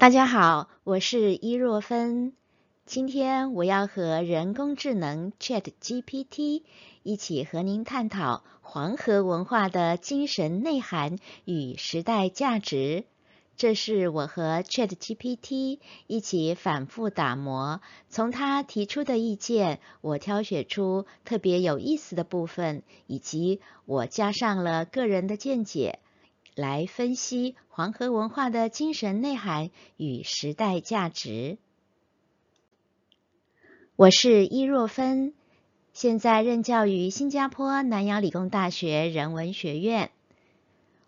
大家好，我是伊若芬。今天我要和人工智能 Chat GPT 一起和您探讨黄河文化的精神内涵与时代价值。这是我和 Chat GPT 一起反复打磨，从他提出的意见，我挑选出特别有意思的部分，以及我加上了个人的见解，来分析黄河文化的精神内涵与时代价值。我是伊若芬，现在任教于新加坡南洋理工大学人文学院。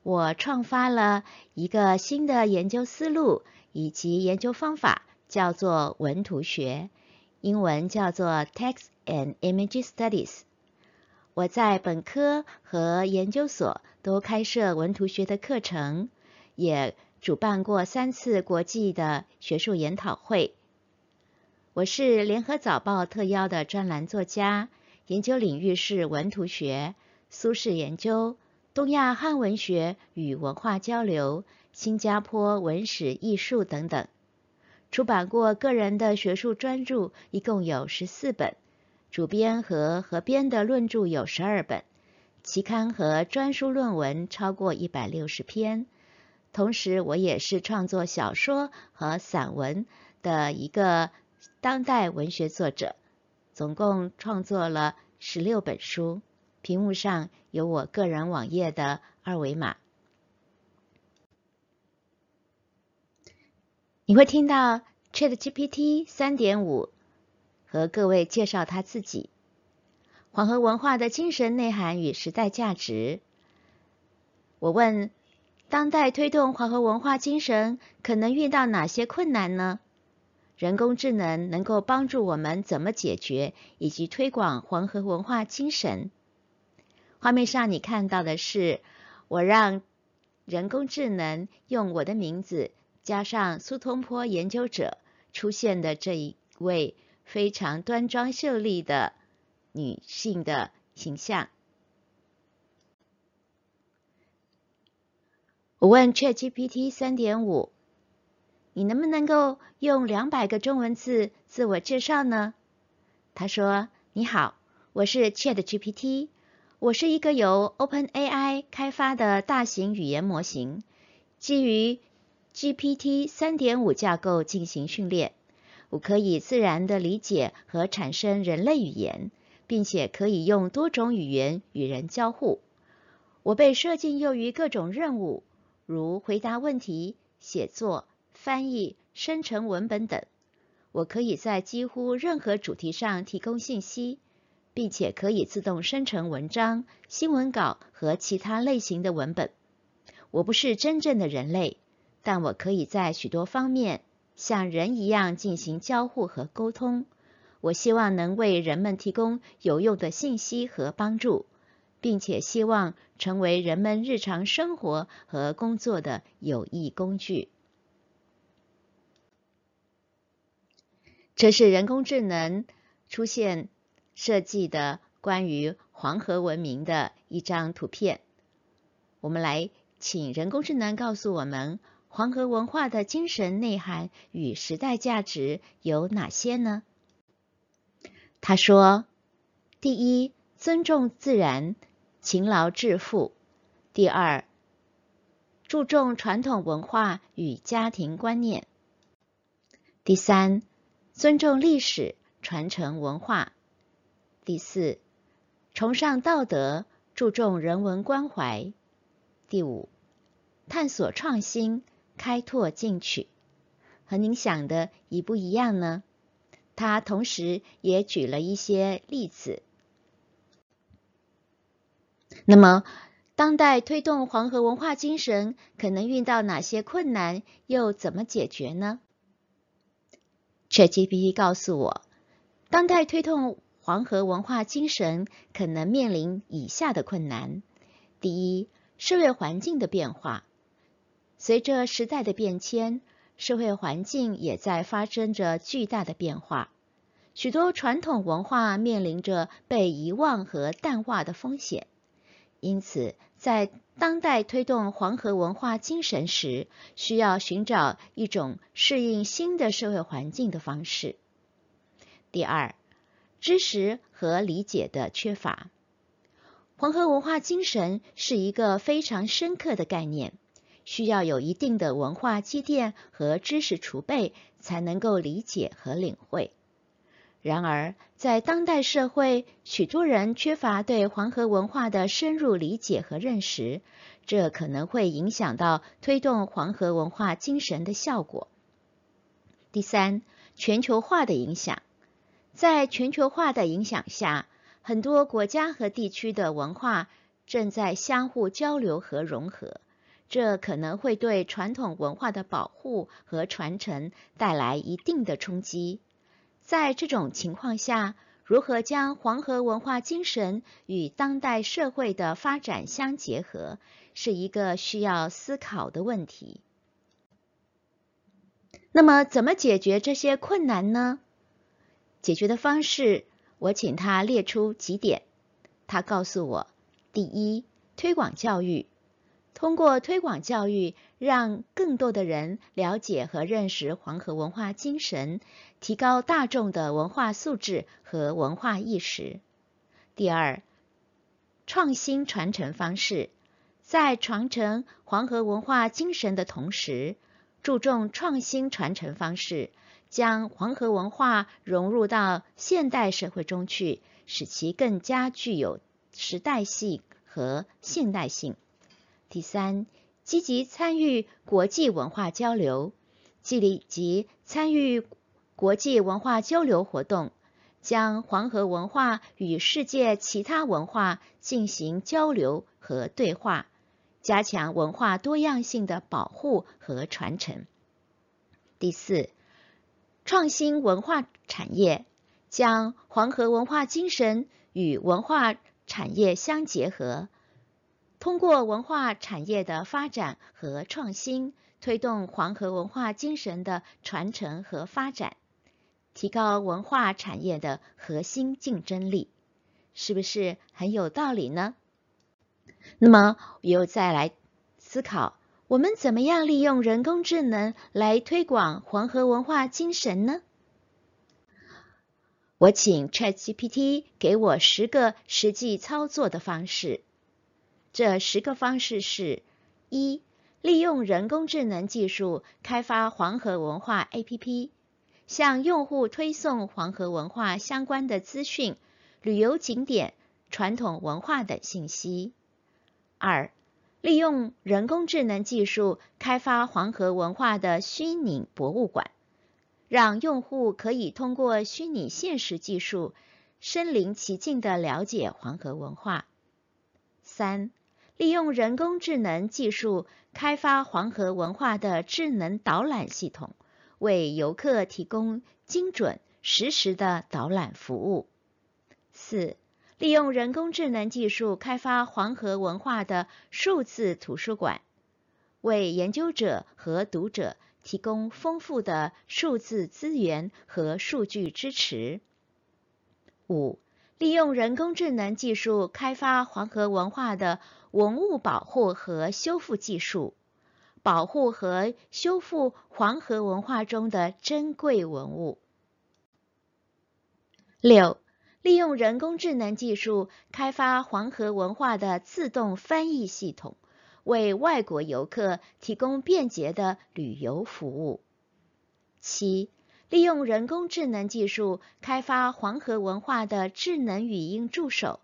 我创发了一个新的研究思路以及研究方法，叫做文图学，英文叫做 Text and Image Studies。我在本科和研究所都开设文图学的课程，也主办过三次国际的学术研讨会。我是联合早报特邀的专栏作家，研究领域是文图学、苏轼研究。东亚汉文学与文化交流、新加坡文史艺术等等，出版过个人的学术专著，一共有十四本；主编和合编的论著有十二本，期刊和专书论文超过一百六十篇。同时，我也是创作小说和散文的一个当代文学作者，总共创作了十六本书。屏幕上有我个人网页的二维码，你会听到 ChatGPT 三点五和各位介绍他自己，黄河文化的精神内涵与时代价值。我问：当代推动黄河文化精神可能遇到哪些困难呢？人工智能能够帮助我们怎么解决以及推广黄河文化精神？画面上你看到的是我让人工智能用我的名字加上苏东坡研究者出现的这一位非常端庄秀丽的女性的形象。我问 ChatGPT 三点五，你能不能够用两百个中文字自我介绍呢？他说：“你好，我是 ChatGPT。”我是一个由 OpenAI 开发的大型语言模型，基于 GPT 三点五架构进行训练。我可以自然的理解和产生人类语言，并且可以用多种语言与人交互。我被设计用于各种任务，如回答问题、写作、翻译、生成文本等。我可以在几乎任何主题上提供信息。并且可以自动生成文章、新闻稿和其他类型的文本。我不是真正的人类，但我可以在许多方面像人一样进行交互和沟通。我希望能为人们提供有用的信息和帮助，并且希望成为人们日常生活和工作的有益工具。这是人工智能出现。设计的关于黄河文明的一张图片，我们来请人工智能告诉我们黄河文化的精神内涵与时代价值有哪些呢？他说：第一，尊重自然，勤劳致富；第二，注重传统文化与家庭观念；第三，尊重历史，传承文化。第四，崇尚道德，注重人文关怀。第五，探索创新，开拓进取。和您想的一不一样呢？他同时也举了一些例子。那么，当代推动黄河文化精神可能遇到哪些困难，又怎么解决呢？ChatGPT 告诉我，当代推动。黄河文化精神可能面临以下的困难：第一，社会环境的变化。随着时代的变迁，社会环境也在发生着巨大的变化，许多传统文化面临着被遗忘和淡化的风险。因此，在当代推动黄河文化精神时，需要寻找一种适应新的社会环境的方式。第二，知识和理解的缺乏。黄河文化精神是一个非常深刻的概念，需要有一定的文化积淀和知识储备，才能够理解和领会。然而，在当代社会，许多人缺乏对黄河文化的深入理解和认识，这可能会影响到推动黄河文化精神的效果。第三，全球化的影响，在全球化的影响下，很多国家和地区的文化正在相互交流和融合，这可能会对传统文化的保护和传承带来一定的冲击。在这种情况下，如何将黄河文化精神与当代社会的发展相结合，是一个需要思考的问题。那么，怎么解决这些困难呢？解决的方式，我请他列出几点。他告诉我：第一，推广教育。通过推广教育，让更多的人了解和认识黄河文化精神，提高大众的文化素质和文化意识。第二，创新传承方式，在传承黄河文化精神的同时，注重创新传承方式，将黄河文化融入到现代社会中去，使其更加具有时代性和现代性。第三，积极参与国际文化交流，积极参与国际文化交流活动，将黄河文化与世界其他文化进行交流和对话，加强文化多样性的保护和传承。第四，创新文化产业，将黄河文化精神与文化产业相结合。通过文化产业的发展和创新，推动黄河文化精神的传承和发展，提高文化产业的核心竞争力，是不是很有道理呢？那么，又再来思考，我们怎么样利用人工智能来推广黄河文化精神呢？我请 ChatGPT 给我十个实际操作的方式。这十个方式是：一、利用人工智能技术开发黄河文化 APP，向用户推送黄河文化相关的资讯、旅游景点、传统文化等信息；二、利用人工智能技术开发黄河文化的虚拟博物馆，让用户可以通过虚拟现实技术身临其境的了解黄河文化；三、利用人工智能技术开发黄河文化的智能导览系统，为游客提供精准、实时的导览服务。四、利用人工智能技术开发黄河文化的数字图书馆，为研究者和读者提供丰富的数字资源和数据支持。五、利用人工智能技术开发黄河文化的。文物保护和修复技术，保护和修复黄河文化中的珍贵文物。六、利用人工智能技术开发黄河文化的自动翻译系统，为外国游客提供便捷的旅游服务。七、利用人工智能技术开发黄河文化的智能语音助手。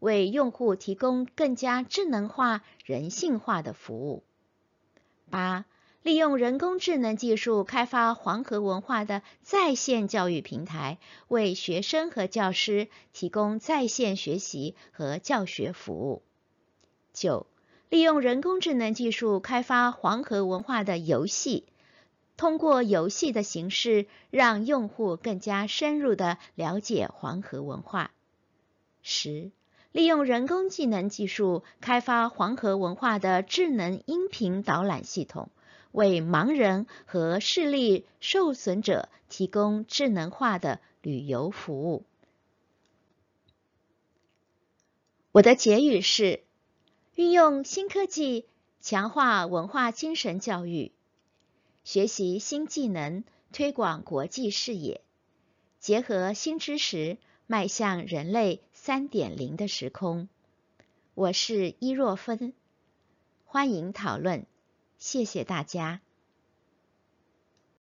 为用户提供更加智能化、人性化的服务。八、利用人工智能技术开发黄河文化的在线教育平台，为学生和教师提供在线学习和教学服务。九、利用人工智能技术开发黄河文化的游戏，通过游戏的形式，让用户更加深入的了解黄河文化。十。利用人工智能技术开发黄河文化的智能音频导览系统，为盲人和视力受损者提供智能化的旅游服务。我的结语是：运用新科技强化文化精神教育，学习新技能，推广国际视野，结合新知识，迈向人类三点零的时空。我是伊若芬，欢迎讨论，谢谢大家。